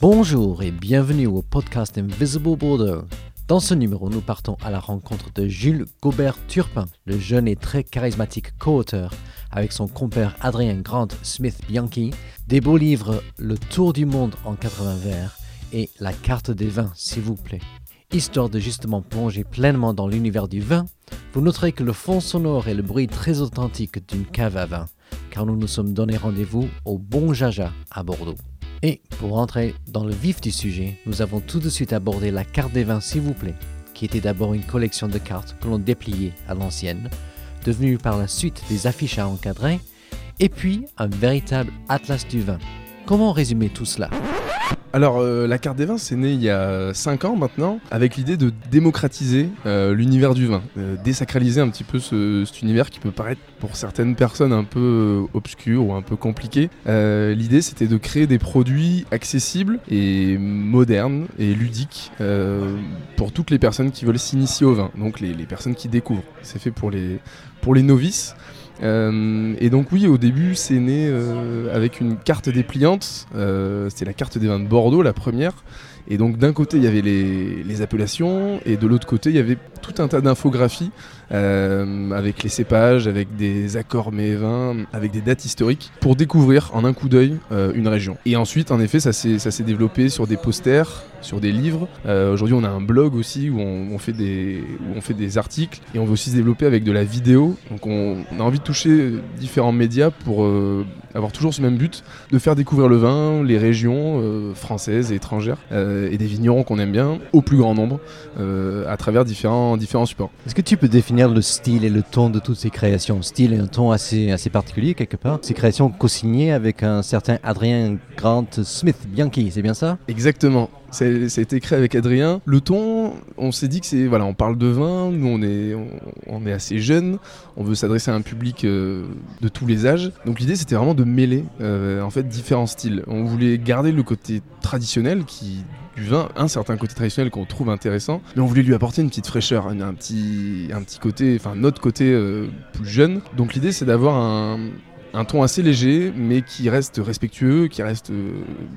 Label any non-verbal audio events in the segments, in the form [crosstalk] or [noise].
Bonjour et bienvenue au podcast Invisible Border. Dans ce numéro, nous partons à la rencontre de Jules Gobert-Turpin, le jeune et très charismatique co-auteur, avec son compère Adrien Grant Smith Bianchi, des beaux livres Le Tour du monde en 80 vers et La carte des vins, s'il vous plaît. Histoire de justement plonger pleinement dans l'univers du vin, vous noterez que le fond sonore est le bruit très authentique d'une cave à vin, car nous nous sommes donné rendez-vous au Bon Jaja à Bordeaux. Et pour entrer dans le vif du sujet, nous avons tout de suite abordé la carte des vins s'il vous plaît, qui était d'abord une collection de cartes que l'on dépliait à l'ancienne, devenue par la suite des affiches à encadrer, et puis un véritable atlas du vin. Comment résumer tout cela? Alors, euh, la carte des vins, c'est né il y a 5 ans maintenant, avec l'idée de démocratiser euh, l'univers du vin, euh, désacraliser un petit peu ce, cet univers qui peut paraître pour certaines personnes un peu obscur ou un peu compliqué. l'idée, c'était de créer des produits accessibles et modernes et ludiques pour toutes les personnes qui veulent s'initier au vin, donc les, les personnes qui découvrent. C'est fait pour les, pour les novices. Euh, et donc oui, au début, c'est né euh, avec une carte dépliante. Euh, C'était la carte des vins de Bordeaux, la première. Et donc d'un côté, il y avait les, les appellations, et de l'autre côté, il y avait tout un tas d'infographies euh, avec les cépages, avec des accords mets vins, avec des dates historiques, pour découvrir en un coup d'œil euh, une région. Et ensuite, en effet, ça s'est développé sur des posters, sur des livres. Euh, Aujourd'hui, on a un blog aussi où on, fait des, où on fait des articles, et on veut aussi se développer avec de la vidéo. Donc on, a envie de toucher différents médias pour avoir toujours ce même but, de faire découvrir le vin, les régions françaises et étrangères, et des vignerons qu'on aime bien, au plus grand nombre, à travers différents, différents supports. Est-ce que tu peux définir le style et le ton de toutes ces créations? Style et un ton assez, assez particulier quelque part. Ces créations co-signées avec un certain Adrien Grant Smith Bianchi, c'est bien ça? Exactement. Ça a été créé avec Adrien. Le ton, on s'est dit que c'est voilà, on parle de vin. Nous, on est on, est assez jeunes. On veut s'adresser à un public euh, de tous les âges. Donc l'idée, c'était vraiment de mêler euh, en fait différents styles. On voulait garder le côté traditionnel qui vin, un certain côté traditionnel qu'on trouve intéressant, mais on voulait lui apporter une petite fraîcheur, un, petit, un petit côté, enfin notre côté euh, plus jeune. Donc l'idée c'est d'avoir un, ton assez léger, mais qui reste respectueux, qui reste euh,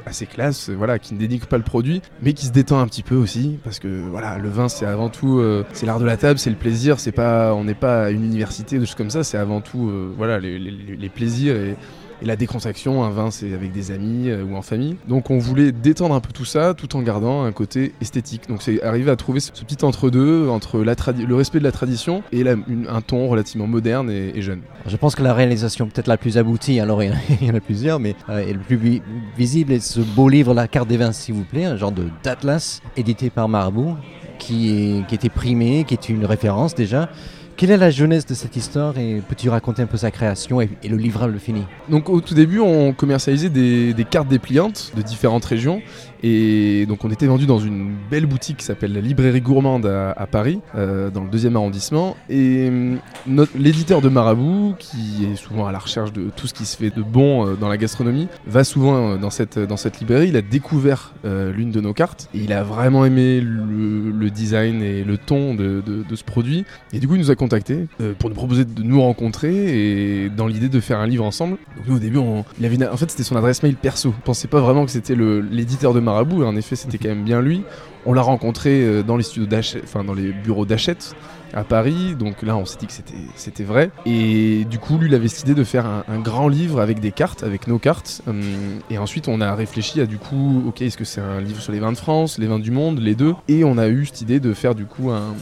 assez classe, voilà, qui ne dénigre pas le produit, mais qui se détend un petit peu aussi, parce que voilà, le vin c'est avant tout, euh, c'est l'art de la table, c'est le plaisir, c'est pas, on n'est pas à une université, des choses comme ça, c'est avant tout, voilà, les, les plaisirs et et la décontraction, un vin, c'est avec des amis euh, ou en famille. Donc on voulait détendre un peu tout ça tout en gardant un côté esthétique. Donc c'est arriver à trouver ce, petit entre-deux entre le respect de la tradition et un ton relativement moderne et, jeune. Je pense que la réalisation peut-être la plus aboutie, alors [laughs] il y en a, plusieurs, mais euh, le plus visible est ce beau livre, La carte des vins, s'il vous plaît, un genre d'atlas édité par Marabout qui était primé, qui est une référence déjà. Quelle est la jeunesse de cette histoire et peux-tu raconter un peu sa création et, le livrable fini Donc au tout début, on commercialisait des, des, cartes dépliantes de différentes régions et donc on était vendu dans une belle boutique qui s'appelle la Librairie Gourmande à, Paris, euh, dans le deuxième arrondissement. Et hum, l'éditeur de Marabout, qui est souvent à la recherche de tout ce qui se fait de bon euh, dans la gastronomie, va souvent euh, dans cette, librairie. Il a découvert l'une de nos cartes et il a vraiment aimé le, design et le ton de, ce produit. Et du coup, il nous a contacté pour nous proposer de nous rencontrer et dans l'idée de faire un livre ensemble. Donc nous, au début, en fait, c'était son adresse mail perso. On pensait pas vraiment que c'était l'éditeur de Marabout Marabout, en effet c'était quand même bien lui. On l'a rencontré euh, dans les studios enfin dans les bureaux d'Achette à Paris, donc là on s'est dit que c'était vrai. Et du coup lui il avait décidé de faire un, grand livre avec des cartes, avec nos cartes. Hum, et ensuite on a réfléchi à du coup, ok est-ce que c'est un livre sur les vins de France, les vins du monde, les deux? Et on a eu cette idée de faire du coup un,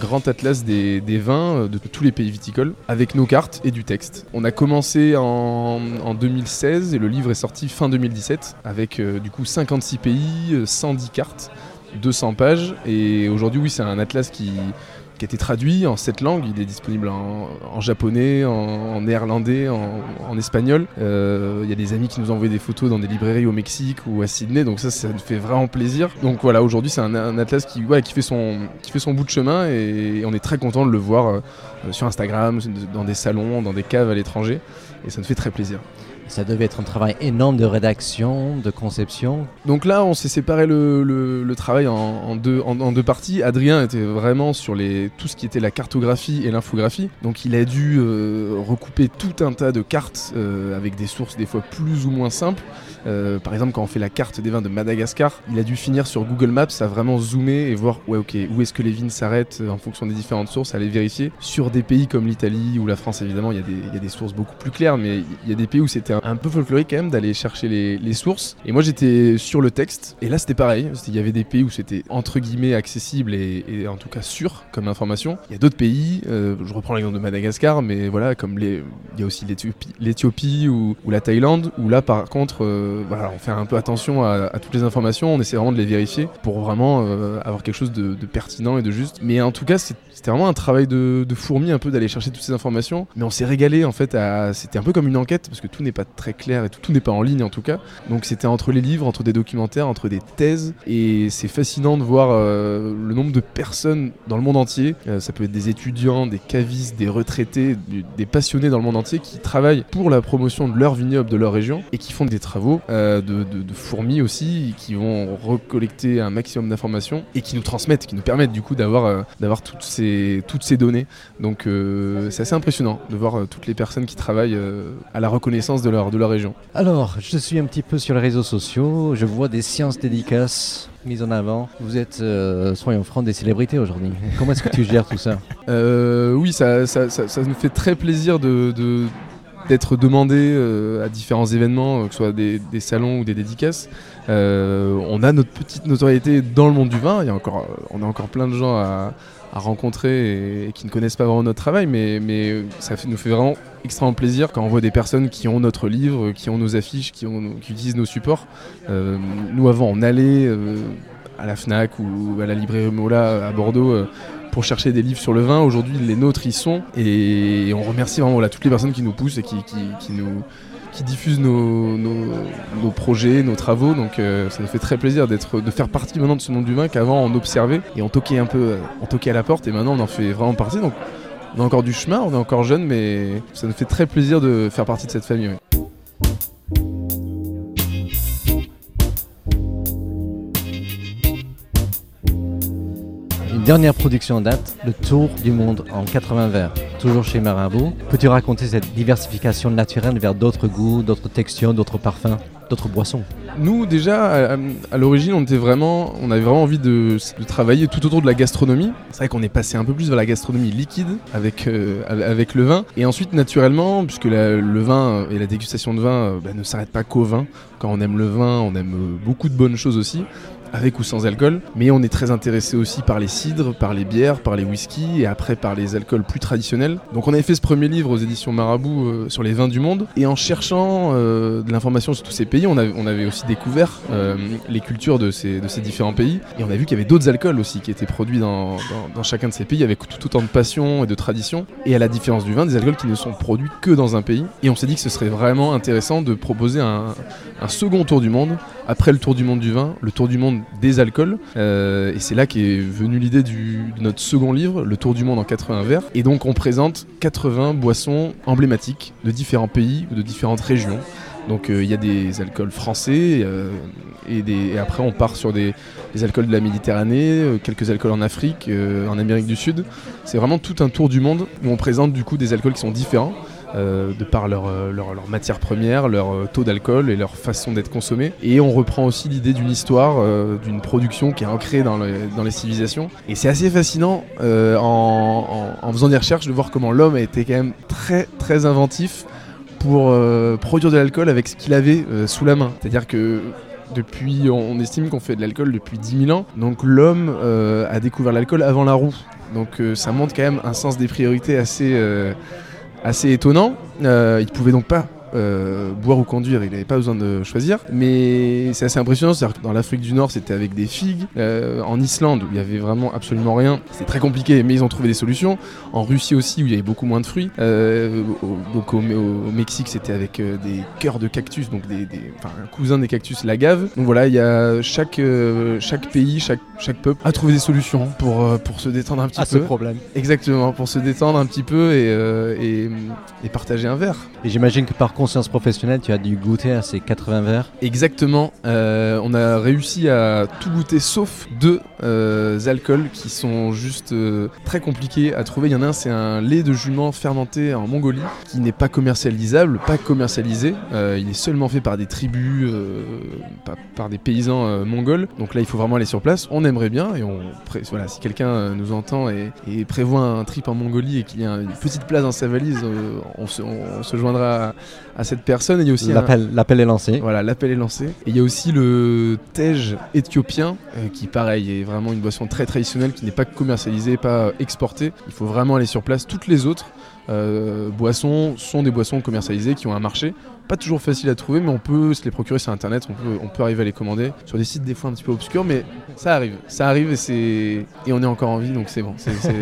grand atlas des, vins euh, de tous les pays viticoles avec nos cartes et du texte. On a commencé en, 2016 et le livre est sorti fin 2017 avec euh, du coup 56 pays, 110 cartes. 200 pages et aujourd'hui oui c'est un atlas qui, a été traduit en sept langues. Il est disponible en, japonais, en, néerlandais, en, espagnol. Euh, il y a des amis qui nous ont envoyé des photos dans des librairies au Mexique ou à Sydney, donc ça, ça nous fait vraiment plaisir. Donc voilà, aujourd'hui, c'est un, atlas qui, qui, fait son, qui fait son bout de chemin et, on est très content de le voir euh, sur Instagram, dans des salons, dans des caves à l'étranger, et ça nous fait très plaisir. Ça devait être un travail énorme de rédaction, de conception. Donc là, on s'est séparé le, travail en, deux, parties. Adrien était vraiment sur tout ce qui était la cartographie et l'infographie. Donc il a dû euh, recouper tout un tas de cartes euh, avec des sources des fois plus ou moins simples par exemple, quand on fait la carte des vins de Madagascar, il a dû finir sur Google Maps à vraiment zoomer et voir ouais, ok, où est-ce que les vignes s'arrêtent en fonction des différentes sources, aller vérifier. Sur des pays comme l'Italie ou la France, évidemment, il y, a des sources beaucoup plus claires, mais il y a des pays où c'était un, peu folklorique quand même d'aller chercher les, sources. Et moi, j'étais sur le texte, et là, c'était pareil. Il y avait des pays où c'était entre guillemets accessible et, en tout cas sûr comme information. Il y a d'autres pays, euh, je reprends l'exemple de Madagascar, mais voilà, comme les, il y a aussi l'Éthiopie ou, la Thaïlande, où là, par contre, euh, voilà, on fait un peu attention à, toutes les informations, on essaie vraiment de les vérifier pour vraiment euh, avoir quelque chose de, pertinent et de juste. Mais en tout cas, c'était vraiment un travail de, de fourmi un peu d'aller chercher toutes ces informations. Mais on s'est régalé en fait. C'était un peu comme une enquête parce que tout n'est pas très clair et tout, tout n'est pas en ligne en tout cas. Donc c'était entre les livres, entre des documentaires, entre des thèses. Et c'est fascinant de voir euh, le nombre de personnes dans le monde entier. Euh, ça peut être des étudiants, des cavistes, des retraités, des passionnés dans le monde entier qui travaillent pour la promotion de leur vignoble, de leur région et qui font des travaux euh, de, fourmis aussi, qui vont recollecter un maximum d'informations et qui nous transmettent, qui nous permettent du coup d'avoir d'avoir toutes ces toutes ces données. Donc c'est assez impressionnant de voir toutes les personnes qui travaillent à la reconnaissance de leur de leur région. Alors, je suis un petit peu sur les réseaux sociaux, je vois des sciences dédicaces mises en avant. Vous êtes, euh, soyons francs, des célébrités aujourd'hui. Comment est-ce que tu gères tout ça? [laughs] Euh, Oui, ça, ça, ça, nous fait très plaisir de, d'être demandé euh, à différents événements, que ce soit des, des salons ou des dédicaces. on a notre petite notoriété dans le monde du vin. Il y a encore, on a encore plein de gens à, à rencontrer et, qui ne connaissent pas vraiment notre travail, mais, ça nous fait vraiment extrêmement plaisir quand on voit des personnes qui ont notre livre, qui ont nos affiches, qui utilisent nos supports. Euh, nous avant on allait euh, à la FNAC ou à la librairie Mola à Bordeaux euh, pour chercher des livres sur le vin. Aujourd'hui les nôtres y sont et on remercie vraiment toutes les personnes qui nous poussent et qui, nous qui diffusent nos, nos, projets, nos travaux. Donc euh, ça nous fait très plaisir d'être, de faire partie maintenant de ce monde du vin qu'avant on observait et on toquait un peu, euh, on toquait à la porte et maintenant on en fait vraiment partie. Donc on a encore du chemin, on est encore jeune, mais ça nous fait très plaisir de faire partie de cette famille. Dernière production en date, le Tour du monde en 80 verres, toujours chez Marabout. Peux-tu raconter cette diversification naturelle vers d'autres goûts, d'autres textures, d'autres parfums, d'autres boissons? Nous déjà, à, l'origine, on était vraiment, on avait vraiment envie de, travailler tout autour de la gastronomie. C'est vrai qu'on est passé un peu plus vers la gastronomie liquide avec, euh, le vin. Et ensuite, naturellement, puisque le vin et la dégustation de vin euh, bah, ne s'arrêtent pas qu'au vin. Quand on aime le vin, on aime euh, beaucoup de bonnes choses aussi avec ou sans alcool, mais on est très intéressé aussi par les cidres, par les bières, par les whiskies et après par les alcools plus traditionnels. Donc on avait fait ce premier livre aux éditions Marabout euh, sur les vins du monde et en cherchant euh, de l'information sur tous ces pays, on avait, aussi découvert euh, les cultures de ces, de ces différents pays et on a vu qu'il y avait d'autres alcools aussi qui étaient produits dans, dans, chacun de ces pays avec tout autant de passion et de tradition et à la différence du vin, des alcools qui ne sont produits que dans un pays et on s'est dit que ce serait vraiment intéressant de proposer un, un second tour du monde après le tour du monde du vin, le tour du monde des alcools. Euh, et c'est là qu'est venue l'idée de notre second livre, Le Tour du Monde en 80 verres. Et donc on présente 80 boissons emblématiques de différents pays ou de différentes régions. Donc euh, il y a des alcools français euh, et, après on part sur des, des alcools de la Méditerranée, quelques alcools en Afrique, en Amérique du Sud. C'est vraiment tout un tour du monde où on présente du coup des alcools qui sont différents. Euh, de par leur, euh, leur, leur, matière première, leur euh, taux d'alcool et leur façon d'être consommé. Et on reprend aussi l'idée d'une histoire, d'une production qui est ancrée dans, les civilisations. Et c'est assez fascinant en, en, faisant des recherches de voir comment l'homme a été quand même très très inventif pour produire de l'alcool avec ce qu'il avait sous la main. C'est-à-dire que depuis, on estime qu'on fait de l'alcool depuis 10 000 ans. Donc l'homme a découvert l'alcool avant la roue. Donc ça montre quand même un sens des priorités assez assez étonnant. Euh, il pouvait donc pas euh, boire ou conduire, il n'avait pas besoin de choisir. Mais c'est assez impressionnant, c'est-à-dire que dans l'Afrique du Nord, c'était avec des figues. Euh, en Islande, où il y avait vraiment absolument rien, c'est très compliqué, mais ils ont trouvé des solutions. En Russie aussi, où il y avait beaucoup moins de fruits. Euh, au, donc au, Mexique, c'était avec des cœurs de cactus, donc des, enfin, un cousin des cactus, la gave. Donc voilà, il y a chaque, chaque pays, chaque, chaque peuple a trouvé des solutions pour, pour se détendre un petit à peu. ce problème. Exactement, pour se détendre un petit peu et, et, et partager un verre. Et j'imagine que par conscience professionnelle, tu as dû goûter à ces 80 verres. Exactement. Euh, on a réussi à tout goûter sauf deux euh, alcools qui sont juste euh, très compliqués à trouver. Il y en a un, c'est un lait de jument fermenté en Mongolie qui n'est pas commercialisable, pas commercialisé. il est seulement fait par des tribus, par, des paysans mongols. Donc là, il faut vraiment aller sur place. On aimerait bien et on, voilà, si quelqu'un nous entend et, prévoit un trip en Mongolie et qu'il y a une petite place dans sa valise, on se, on, se joindra à, cette personne. il y aussi l'appel est lancé. Voilà, l'appel est lancé. Et il y a aussi le tej éthiopien qui, pareil, est vraiment une boisson très traditionnelle qui n'est pas commercialisée, pas exportée. Il faut vraiment aller sur place. Toutes les autres euh, boissons sont des boissons commercialisées qui ont un marché. Pas toujours facile à trouver, mais on peut se les procurer sur internet, on peut, on peut arriver à les commander sur des sites des fois un petit peu obscurs, mais ça arrive. Ça arrive et, et on est encore en vie, donc c'est bon.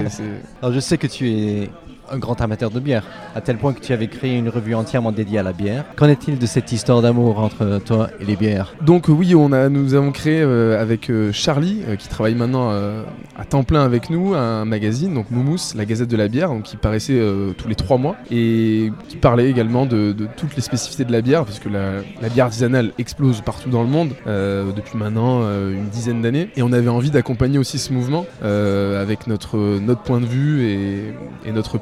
[laughs] Alors je sais que tu es un grand amateur de bière, à tel point que tu avais créé une revue entièrement dédiée à la bière. Qu'en est-il de cette histoire d'amour entre toi et les bières? Donc oui, on a, nous avons créé euh, avec euh, Charlie, euh, qui travaille maintenant à temps plein avec nous, un magazine, donc Moumous, la Gazette de la bière, qui paraissait tous les trois mois, et qui parlait également de, toutes les spécificités de la bière, parce que la, bière artisanale explose partout dans le monde depuis maintenant une dizaine d'années, et on avait envie d'accompagner aussi ce mouvement avec notre, notre point de vue et, notre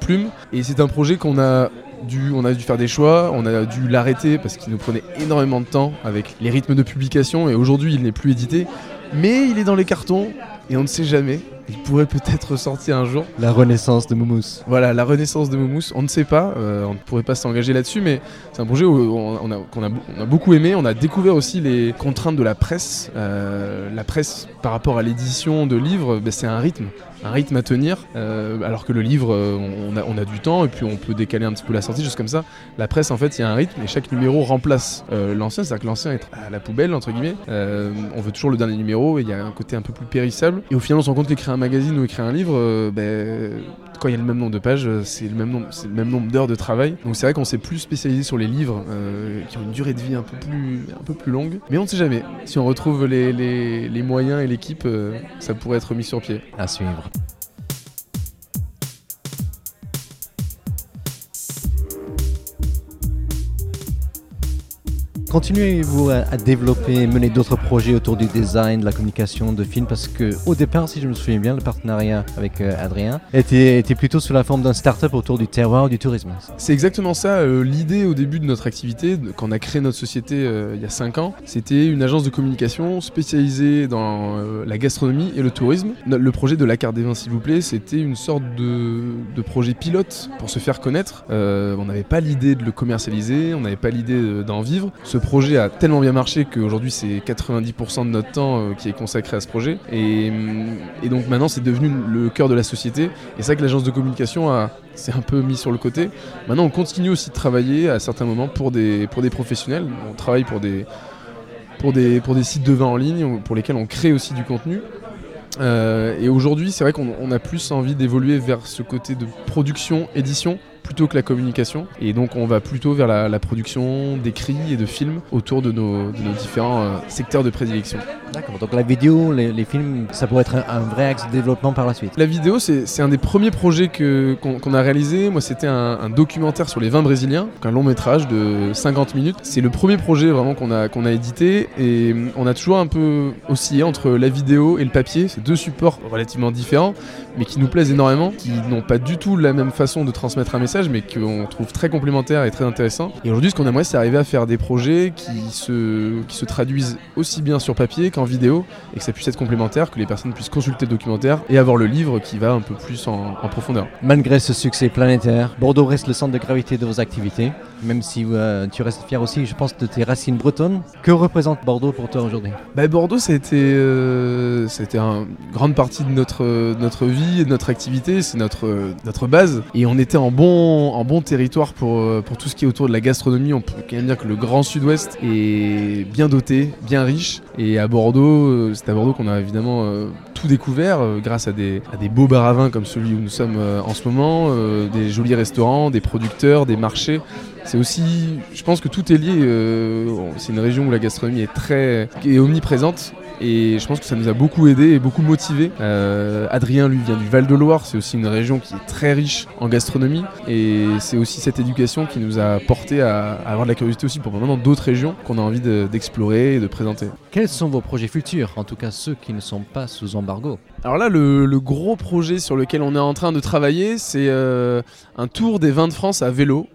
et c'est un projet qu'on a dû, on a dû faire des choix, on a dû l'arrêter parce qu'il nous prenait énormément de temps avec les rythmes de publication et aujourd'hui il n'est plus édité. Mais il est dans les cartons et on ne sait jamais. Il pourrait peut-être sortir un jour. La renaissance de Moumous. Voilà, la renaissance de Moumous. On ne sait pas, euh, on ne pourrait pas s'engager là-dessus, mais c'est un projet où on a, qu'on a, beaucoup aimé. On a découvert aussi les contraintes de la presse. Euh, la presse, par rapport à l'édition de livres, ben, c'est un rythme un rythme à tenir, euh, alors que le livre, euh, on, a, on, a, du temps et puis on peut décaler un petit peu la sortie, juste comme ça. La presse, en fait, il y a un rythme et chaque numéro remplace euh, l'ancien, c'est-à-dire que l'ancien est à la poubelle, entre guillemets. on veut toujours le dernier numéro et il y a un côté un peu plus périssable. Et au final, on se rend compte qu'écrire un magazine ou écrire un livre, ben, quand il y a le même nombre de pages, c'est le même nombre, c'est le même nombre d'heures de travail. Donc c'est vrai qu'on s'est plus spécialisé sur les livres qui ont une durée de vie un peu plus, longue. Mais on ne sait jamais. Si on retrouve les, les moyens et l'équipe, ça pourrait être mis sur pied. À suivre. Continuez-vous à, développer, mener d'autres projets autour du design, de la communication, de films Parce que au départ, si je me souviens bien, le partenariat avec euh, Adrien était, plutôt sous la forme d'un start-up autour du terroir, du tourisme. C'est exactement ça. Euh, l'idée au début de notre activité, quand on a créé notre société euh, il y a 5 ans, c'était une agence de communication spécialisée dans la gastronomie et le tourisme. Le projet de la carte des vins, s'il vous plaît, c'était une sorte de, de, projet pilote pour se faire connaître. on n'avait pas l'idée de le commercialiser, on n'avait pas l'idée d'en vivre. Projet a tellement bien marché qu'aujourd'hui c'est 90% de notre temps euh, qui est consacré à ce projet. Et, donc maintenant c'est devenu le cœur de la société. Et c'est vrai que l'agence de communication s'est un peu mis sur le côté. Maintenant on continue aussi de travailler à certains moments pour des, pour des professionnels. On travaille pour des, pour, des, pour des sites de vin en ligne pour lesquels on crée aussi du contenu. Euh, et aujourd'hui, c'est vrai qu'on a plus envie d'évoluer vers ce côté de production, édition, plutôt que la communication. Et donc on va plutôt vers la, production d'écrits et de films autour de nos, différents euh, secteurs de prédilection. D'accord, donc la vidéo, les, films, ça pourrait être un, vrai axe de développement par la suite. La vidéo, c'est un des premiers projets qu'on a réalisé. Moi, c'était un, documentaire sur les vins brésiliens, un long métrage de 50 minutes. C'est le premier projet vraiment qu'on a, qu'on a édité et on a toujours un peu oscillé entre la vidéo et le papier. C'est deux supports relativement différents, mais qui nous plaisent énormément, qui n'ont pas du tout la même façon de transmettre un message mais qu'on trouve très complémentaire et très intéressant. Et aujourd'hui, ce qu'on aimerait, c'est arriver à faire des projets qui se, qui se traduisent aussi bien sur papier qu'en vidéo, et que ça puisse être complémentaire, que les personnes puissent consulter le documentaire et avoir le livre qui va un peu plus en, profondeur. Malgré ce succès planétaire, Bordeaux reste le centre de gravité de vos activités, même si euh, tu restes fier aussi, je pense, de tes racines bretonnes. Que représente Bordeaux pour toi aujourd'hui? Bah, Bordeaux, ça a été, euh, une grande partie de notre, notre vie et de notre activité, c'est notre, notre base. Et on était en bon en bon territoire pour, euh, pour tout ce qui est autour de la gastronomie. On peut quand même dire que le Grand Sud-Ouest est bien doté, bien riche. Et à Bordeaux, euh, c'est à Bordeaux qu'on a évidemment euh, tout découvert grâce à des, à des beaux bars à vin comme celui où nous sommes en ce moment, des jolis restaurants, des producteurs, des marchés. C'est aussi, je pense que tout est lié. c'est une région où la gastronomie est très, est omniprésente Et je pense que ça nous a beaucoup aidé et beaucoup motivé. Euh, Adrien, lui, vient du Val-de-Loire. C'est aussi une région qui est très riche en gastronomie. Et c'est aussi cette éducation qui nous a porté à, avoir de la curiosité aussi pour maintenant d'autres régions qu'on a envie d'explorer et de présenter. Quels sont vos projets futurs, en tout cas ceux qui ne sont pas sous embargo alors là, le, gros projet sur lequel on est en train de travailler, c'est euh, un tour des vins de France à vélo.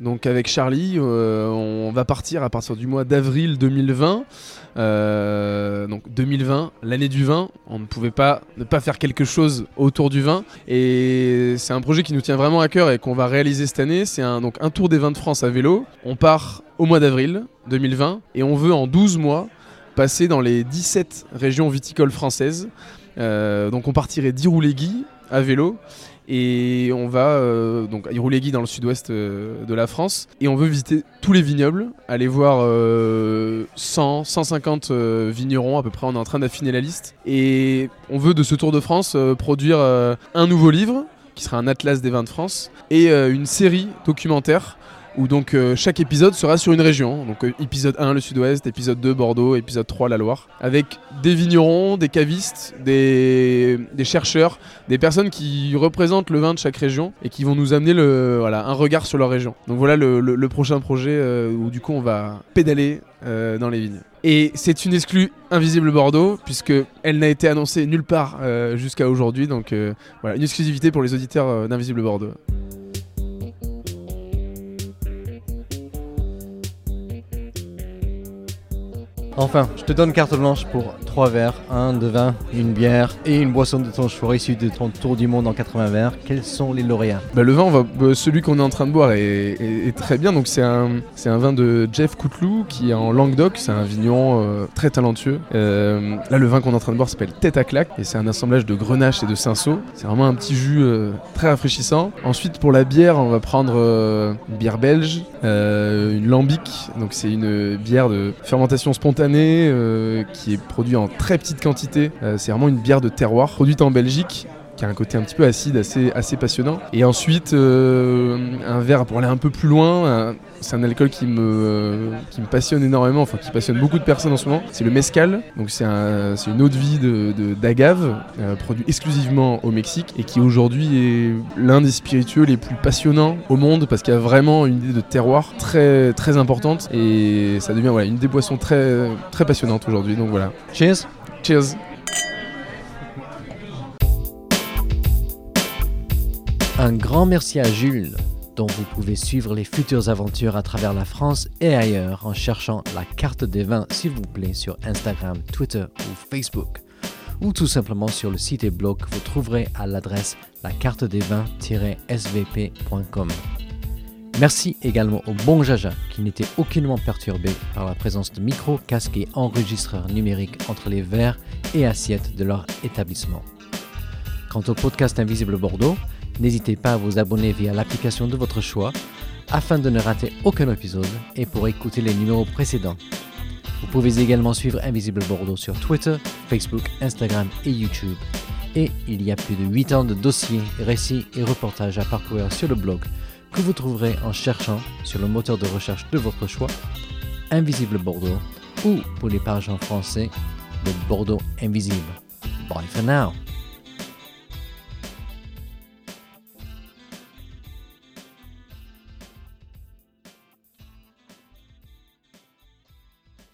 Donc avec Charlie, euh, on va partir à partir du mois d'avril 2020. Euh, donc 2020, l'année du vin, on ne pouvait pas ne pas faire quelque chose autour du vin. Et c'est un projet qui nous tient vraiment à cœur et qu'on va réaliser cette année. C'est un, un tour des vins de France à vélo. On part au mois d'avril 2020 et on veut en 12 mois passer dans les 17 régions viticoles françaises. Euh, donc on partirait d'Irouléguy à vélo et on va euh, donc à Irouléguy dans le sud-ouest euh, de la France et on veut visiter tous les vignobles, aller voir 100, 150 vignerons à peu près. On est en train d'affiner la liste et on veut de ce Tour de France produire un nouveau livre qui sera un atlas des vins de France et une série documentaire où donc euh, chaque épisode sera sur une région. Donc euh, épisode 1 le sud-ouest, épisode 2 Bordeaux, épisode 3 la Loire, avec des vignerons, des cavistes, des, chercheurs, des personnes qui représentent le vin de chaque région et qui vont nous amener un regard sur leur région. Donc voilà le, prochain projet euh, où du coup on va pédaler dans les vignes. Et c'est une exclue Invisible Bordeaux, puisque elle n'a été annoncée nulle part jusqu'à aujourd'hui. Donc voilà, une exclusivité pour les auditeurs d'Invisible Bordeaux. Enfin, je te donne carte blanche pour trois verres, un de vin, une bière et une boisson de ton choix issue de ton tour du monde en 80 verres. Quels sont les lauréats? Bah, Le vin, bah, celui qu'on est en train de boire est, très bien. Donc c'est un, vin de Jeff Couteloup qui est en Languedoc. C'est un vigneron euh, très talentueux. Euh, là, le vin qu'on est en train de boire s'appelle Tête à claque et c'est un assemblage de grenache et de cinsault. C'est vraiment un petit jus euh, très rafraîchissant. Ensuite, pour la bière, on va prendre une bière belge, une lambic. Donc c'est une bière de fermentation spontanée euh, qui est produit en très petite quantité. Euh, c'est vraiment une bière de terroir produite en Belgique qui a un côté un petit peu acide, assez, assez passionnant. Et ensuite, euh, un verre pour aller un peu plus loin, c'est un alcool qui me, qui me passionne énormément, enfin qui passionne beaucoup de personnes en ce moment. C'est le mezcal, donc c'est un, une eau de vie d'agave, de, produit exclusivement au Mexique et qui aujourd'hui est l'un des spiritueux les plus passionnants au monde parce qu'il y a vraiment une idée de terroir très, très importante et ça devient voilà, une des boissons très, très passionnantes aujourd'hui. Donc voilà. Cheers! Cheers! Un grand merci à Jules, dont vous pouvez suivre les futures aventures à travers la France et ailleurs en cherchant la carte des vins, s'il vous plaît, sur Instagram, Twitter ou Facebook. Ou tout simplement sur le site et blog que vous trouverez à l'adresse lacartedesvins-svp.com. Merci également au bon Jaja qui n'était aucunement perturbé par la présence de micros, casques et enregistreurs numériques entre les verres et assiettes de leur établissement. Quant au podcast Invisible Bordeaux, N'hésitez pas à vous abonner via l'application de votre choix afin de ne rater aucun épisode et pour écouter les numéros précédents. Vous pouvez également suivre Invisible Bordeaux sur Twitter, Facebook, Instagram et YouTube. Et il y a plus de 8 ans de dossiers, récits et reportages à parcourir sur le blog que vous trouverez en cherchant sur le moteur de recherche de votre choix Invisible Bordeaux ou pour les pages français le Bordeaux Invisible. Bye for now!